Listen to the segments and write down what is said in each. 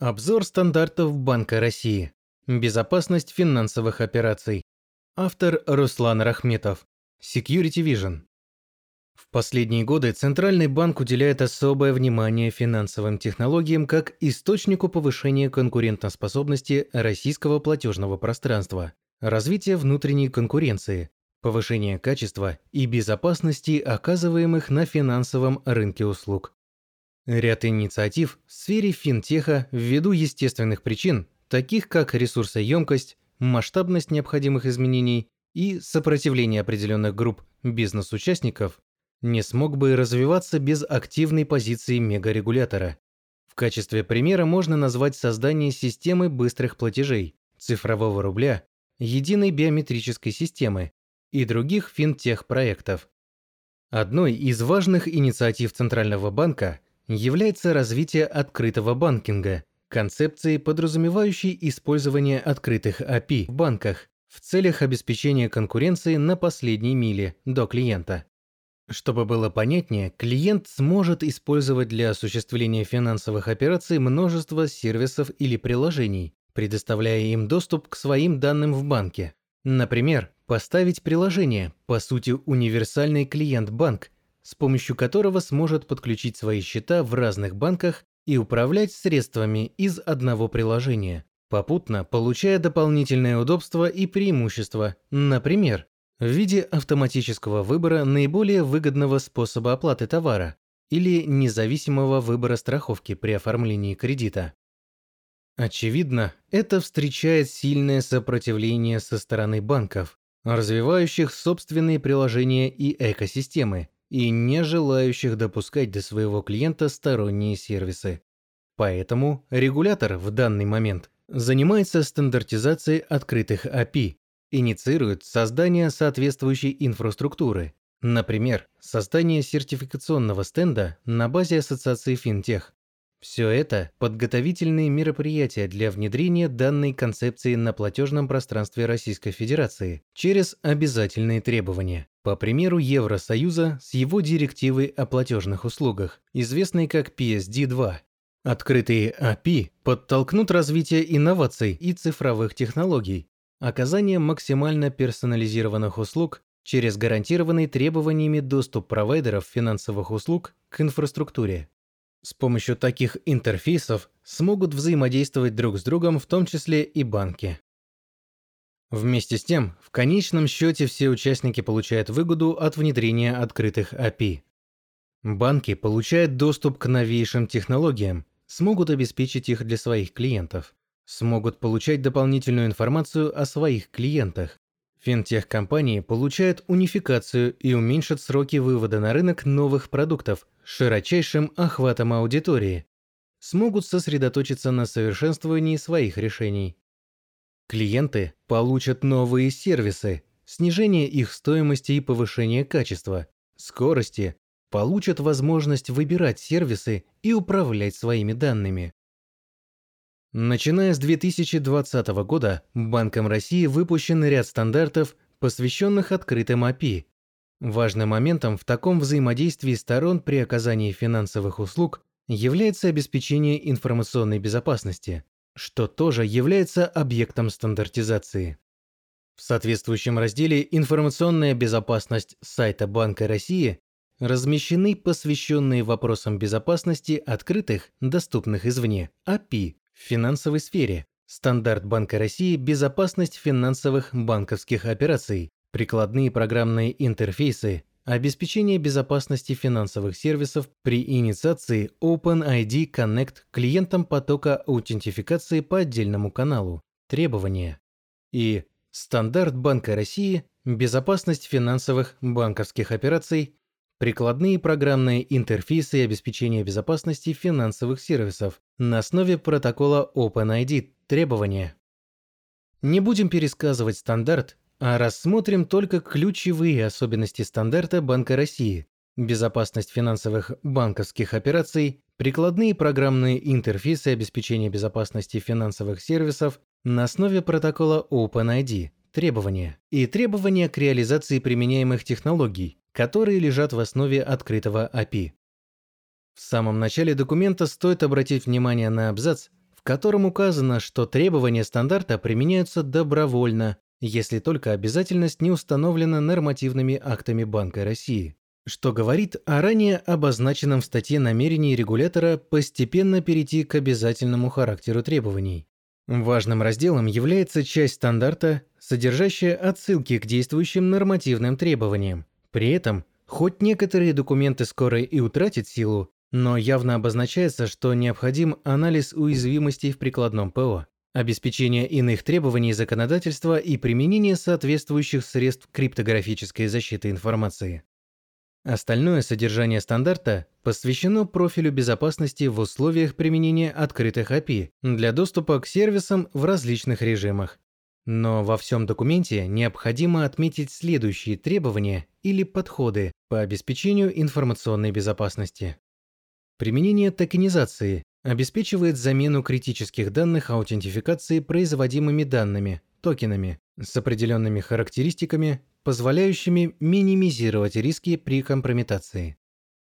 Обзор стандартов Банка России. Безопасность финансовых операций. Автор Руслан Рахметов. Security Vision. В последние годы Центральный банк уделяет особое внимание финансовым технологиям как источнику повышения конкурентоспособности российского платежного пространства, развития внутренней конкуренции, повышения качества и безопасности оказываемых на финансовом рынке услуг. Ряд инициатив в сфере финтеха ввиду естественных причин, таких как ресурсоемкость, масштабность необходимых изменений и сопротивление определенных групп бизнес-участников, не смог бы развиваться без активной позиции мегарегулятора. В качестве примера можно назвать создание системы быстрых платежей, цифрового рубля, единой биометрической системы и других финтех-проектов. Одной из важных инициатив Центрального банка – является развитие открытого банкинга, концепции, подразумевающей использование открытых API в банках в целях обеспечения конкуренции на последней миле до клиента. Чтобы было понятнее, клиент сможет использовать для осуществления финансовых операций множество сервисов или приложений, предоставляя им доступ к своим данным в банке. Например, поставить приложение, по сути универсальный клиент-банк, с помощью которого сможет подключить свои счета в разных банках и управлять средствами из одного приложения, попутно получая дополнительное удобство и преимущества, например, в виде автоматического выбора наиболее выгодного способа оплаты товара или независимого выбора страховки при оформлении кредита. Очевидно, это встречает сильное сопротивление со стороны банков, развивающих собственные приложения и экосистемы, и не желающих допускать до своего клиента сторонние сервисы. Поэтому регулятор в данный момент занимается стандартизацией открытых API, инициирует создание соответствующей инфраструктуры, например, создание сертификационного стенда на базе ассоциации финтех. Все это – подготовительные мероприятия для внедрения данной концепции на платежном пространстве Российской Федерации через обязательные требования. По примеру Евросоюза с его директивой о платежных услугах, известной как PSD2. Открытые API подтолкнут развитие инноваций и цифровых технологий, оказание максимально персонализированных услуг через гарантированный требованиями доступ провайдеров финансовых услуг к инфраструктуре. С помощью таких интерфейсов смогут взаимодействовать друг с другом в том числе и банки. Вместе с тем, в конечном счете все участники получают выгоду от внедрения открытых API. Банки получают доступ к новейшим технологиям, смогут обеспечить их для своих клиентов, смогут получать дополнительную информацию о своих клиентах. Финтех-компании получают унификацию и уменьшат сроки вывода на рынок новых продуктов широчайшим охватом аудитории, смогут сосредоточиться на совершенствовании своих решений. Клиенты получат новые сервисы, снижение их стоимости и повышение качества, скорости, получат возможность выбирать сервисы и управлять своими данными. Начиная с 2020 года Банком России выпущен ряд стандартов, посвященных открытым API. Важным моментом в таком взаимодействии сторон при оказании финансовых услуг является обеспечение информационной безопасности что тоже является объектом стандартизации. В соответствующем разделе «Информационная безопасность» сайта Банка России размещены посвященные вопросам безопасности открытых, доступных извне, API в финансовой сфере, стандарт Банка России «Безопасность финансовых банковских операций», прикладные программные интерфейсы, Обеспечение безопасности финансовых сервисов при инициации OpenID Connect клиентам потока аутентификации по отдельному каналу. Требования. И стандарт Банка России «Безопасность финансовых банковских операций», прикладные программные интерфейсы и обеспечение безопасности финансовых сервисов на основе протокола OpenID. Требования. Не будем пересказывать стандарт, а рассмотрим только ключевые особенности стандарта Банка России, безопасность финансовых банковских операций, прикладные программные интерфейсы обеспечения безопасности финансовых сервисов на основе протокола OpenID, требования и требования к реализации применяемых технологий, которые лежат в основе открытого API. В самом начале документа стоит обратить внимание на абзац, в котором указано, что требования стандарта применяются добровольно, если только обязательность не установлена нормативными актами Банка России, что говорит о ранее обозначенном в статье намерении регулятора постепенно перейти к обязательному характеру требований. Важным разделом является часть стандарта, содержащая отсылки к действующим нормативным требованиям. При этом, хоть некоторые документы скоро и утратят силу, но явно обозначается, что необходим анализ уязвимостей в прикладном ПО, обеспечение иных требований законодательства и применение соответствующих средств криптографической защиты информации. Остальное содержание стандарта посвящено профилю безопасности в условиях применения открытых API для доступа к сервисам в различных режимах. Но во всем документе необходимо отметить следующие требования или подходы по обеспечению информационной безопасности. Применение токенизации обеспечивает замену критических данных аутентификации производимыми данными, токенами, с определенными характеристиками, позволяющими минимизировать риски при компрометации.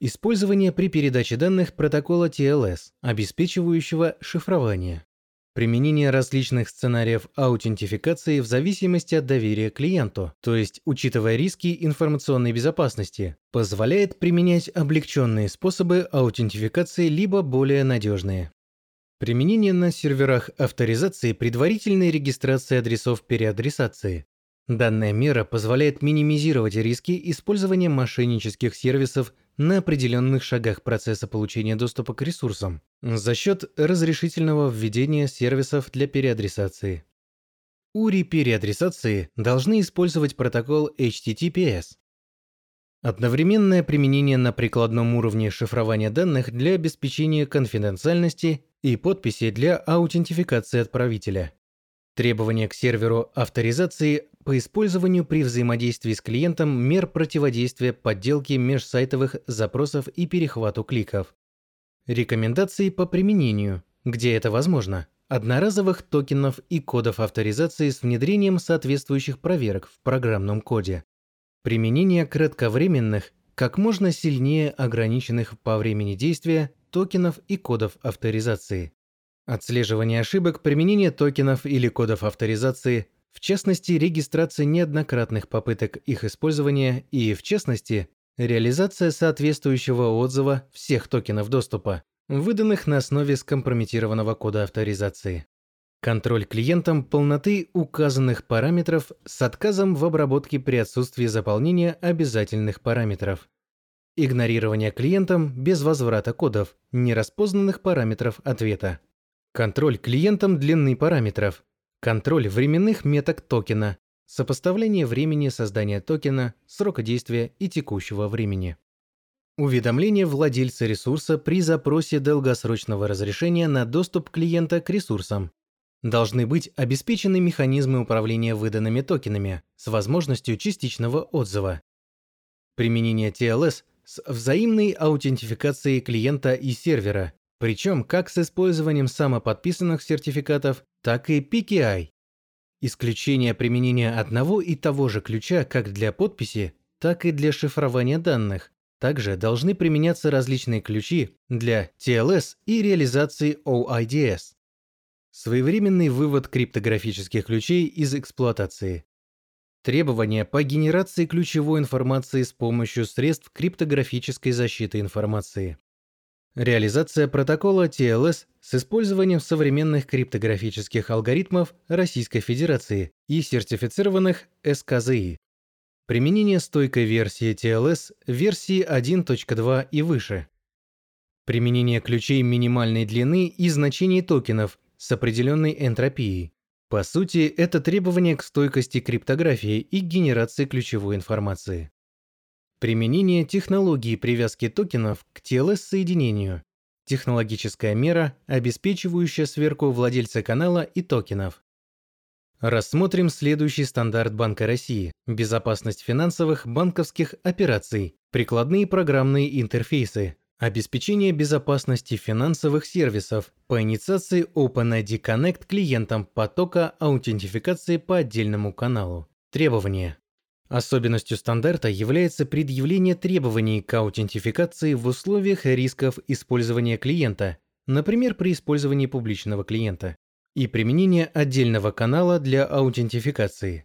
Использование при передаче данных протокола TLS, обеспечивающего шифрование. Применение различных сценариев аутентификации в зависимости от доверия клиенту, то есть учитывая риски информационной безопасности, позволяет применять облегченные способы аутентификации либо более надежные. Применение на серверах авторизации предварительной регистрации адресов переадресации. Данная мера позволяет минимизировать риски использования мошеннических сервисов на определенных шагах процесса получения доступа к ресурсам за счет разрешительного введения сервисов для переадресации. URI переадресации должны использовать протокол HTTPS. Одновременное применение на прикладном уровне шифрования данных для обеспечения конфиденциальности и подписи для аутентификации отправителя. Требования к серверу авторизации по использованию при взаимодействии с клиентом мер противодействия подделке межсайтовых запросов и перехвату кликов. Рекомендации по применению, где это возможно, одноразовых токенов и кодов авторизации с внедрением соответствующих проверок в программном коде. Применение кратковременных, как можно сильнее ограниченных по времени действия токенов и кодов авторизации. Отслеживание ошибок, применение токенов или кодов авторизации, в частности, регистрация неоднократных попыток их использования и, в частности, реализация соответствующего отзыва всех токенов доступа, выданных на основе скомпрометированного кода авторизации. Контроль клиентом полноты указанных параметров с отказом в обработке при отсутствии заполнения обязательных параметров. Игнорирование клиентом без возврата кодов, нераспознанных параметров ответа. Контроль клиентом длины параметров. Контроль временных меток токена. Сопоставление времени создания токена, срока действия и текущего времени. Уведомление владельца ресурса при запросе долгосрочного разрешения на доступ клиента к ресурсам. Должны быть обеспечены механизмы управления выданными токенами с возможностью частичного отзыва. Применение TLS с взаимной аутентификацией клиента и сервера причем как с использованием самоподписанных сертификатов, так и PKI. Исключение применения одного и того же ключа как для подписи, так и для шифрования данных. Также должны применяться различные ключи для TLS и реализации OIDS. Своевременный вывод криптографических ключей из эксплуатации. Требования по генерации ключевой информации с помощью средств криптографической защиты информации. Реализация протокола TLS с использованием современных криптографических алгоритмов Российской Федерации и сертифицированных СКЗИ. Применение стойкой версии TLS версии 1.2 и выше. Применение ключей минимальной длины и значений токенов с определенной энтропией. По сути, это требование к стойкости криптографии и генерации ключевой информации. Применение технологии привязки токенов к TLS-соединению. Технологическая мера, обеспечивающая сверку владельца канала и токенов. Рассмотрим следующий стандарт Банка России – безопасность финансовых банковских операций, прикладные программные интерфейсы, обеспечение безопасности финансовых сервисов по инициации OpenID Connect клиентам потока аутентификации по отдельному каналу. Требования. Особенностью стандарта является предъявление требований к аутентификации в условиях рисков использования клиента, например, при использовании публичного клиента, и применение отдельного канала для аутентификации.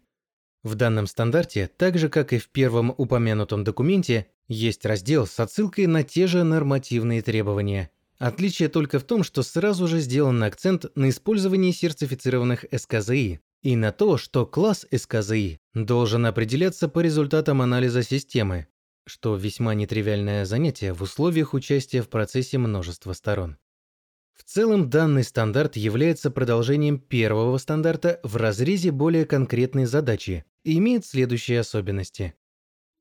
В данном стандарте, так же как и в первом упомянутом документе, есть раздел с отсылкой на те же нормативные требования. Отличие только в том, что сразу же сделан акцент на использовании сертифицированных СКЗИ и на то, что класс СКЗИ должен определяться по результатам анализа системы, что весьма нетривиальное занятие в условиях участия в процессе множества сторон. В целом данный стандарт является продолжением первого стандарта в разрезе более конкретной задачи и имеет следующие особенности.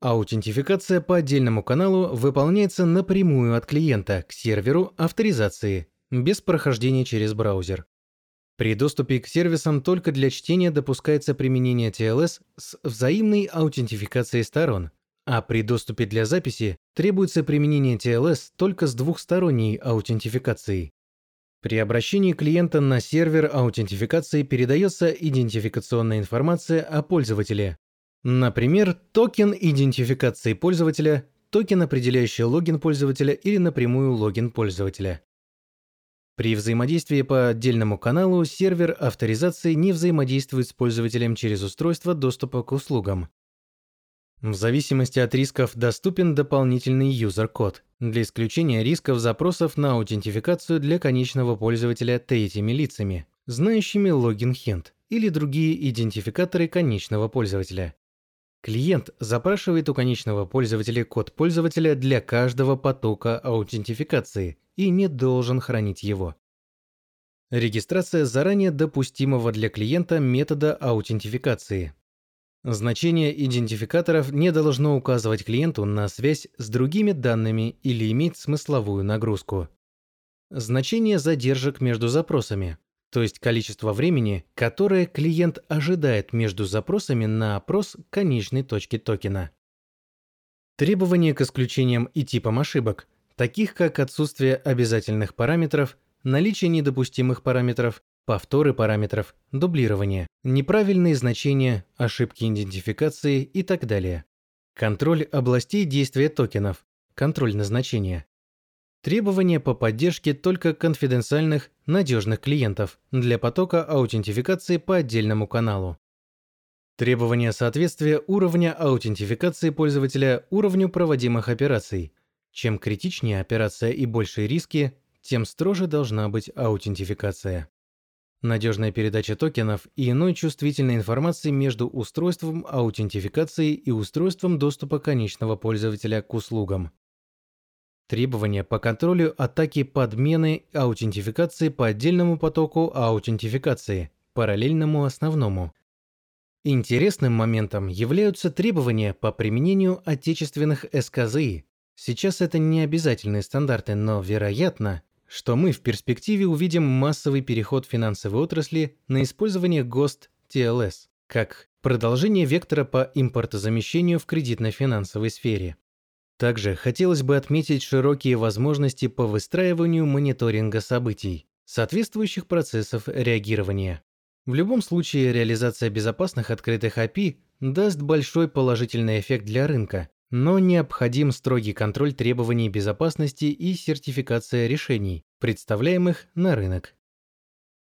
Аутентификация по отдельному каналу выполняется напрямую от клиента к серверу авторизации, без прохождения через браузер. При доступе к сервисам только для чтения допускается применение TLS с взаимной аутентификацией сторон, а при доступе для записи требуется применение TLS только с двухсторонней аутентификацией. При обращении клиента на сервер аутентификации передается идентификационная информация о пользователе. Например, токен идентификации пользователя, токен, определяющий логин пользователя или напрямую логин пользователя. При взаимодействии по отдельному каналу сервер авторизации не взаимодействует с пользователем через устройство доступа к услугам. В зависимости от рисков доступен дополнительный юзер-код для исключения рисков запросов на аутентификацию для конечного пользователя третьими лицами, знающими логин хент или другие идентификаторы конечного пользователя. Клиент запрашивает у конечного пользователя код пользователя для каждого потока аутентификации и не должен хранить его. Регистрация заранее допустимого для клиента метода аутентификации. Значение идентификаторов не должно указывать клиенту на связь с другими данными или иметь смысловую нагрузку. Значение задержек между запросами, то есть количество времени, которое клиент ожидает между запросами на опрос конечной точки токена. Требования к исключениям и типам ошибок, таких как отсутствие обязательных параметров, наличие недопустимых параметров, повторы параметров, дублирование, неправильные значения, ошибки идентификации и так далее. Контроль областей действия токенов, контроль назначения. Требования по поддержке только конфиденциальных, надежных клиентов для потока аутентификации по отдельному каналу. Требования соответствия уровня аутентификации пользователя уровню проводимых операций. Чем критичнее операция и большие риски, тем строже должна быть аутентификация надежная передача токенов и иной чувствительной информации между устройством аутентификации и устройством доступа конечного пользователя к услугам. Требования по контролю атаки подмены аутентификации по отдельному потоку аутентификации, параллельному основному. Интересным моментом являются требования по применению отечественных СКЗИ. Сейчас это не обязательные стандарты, но, вероятно, что мы в перспективе увидим массовый переход финансовой отрасли на использование ГОСТ TLS как продолжение вектора по импортозамещению в кредитно-финансовой сфере. Также хотелось бы отметить широкие возможности по выстраиванию мониторинга событий, соответствующих процессов реагирования. В любом случае, реализация безопасных открытых API даст большой положительный эффект для рынка, но необходим строгий контроль требований безопасности и сертификация решений, представляемых на рынок.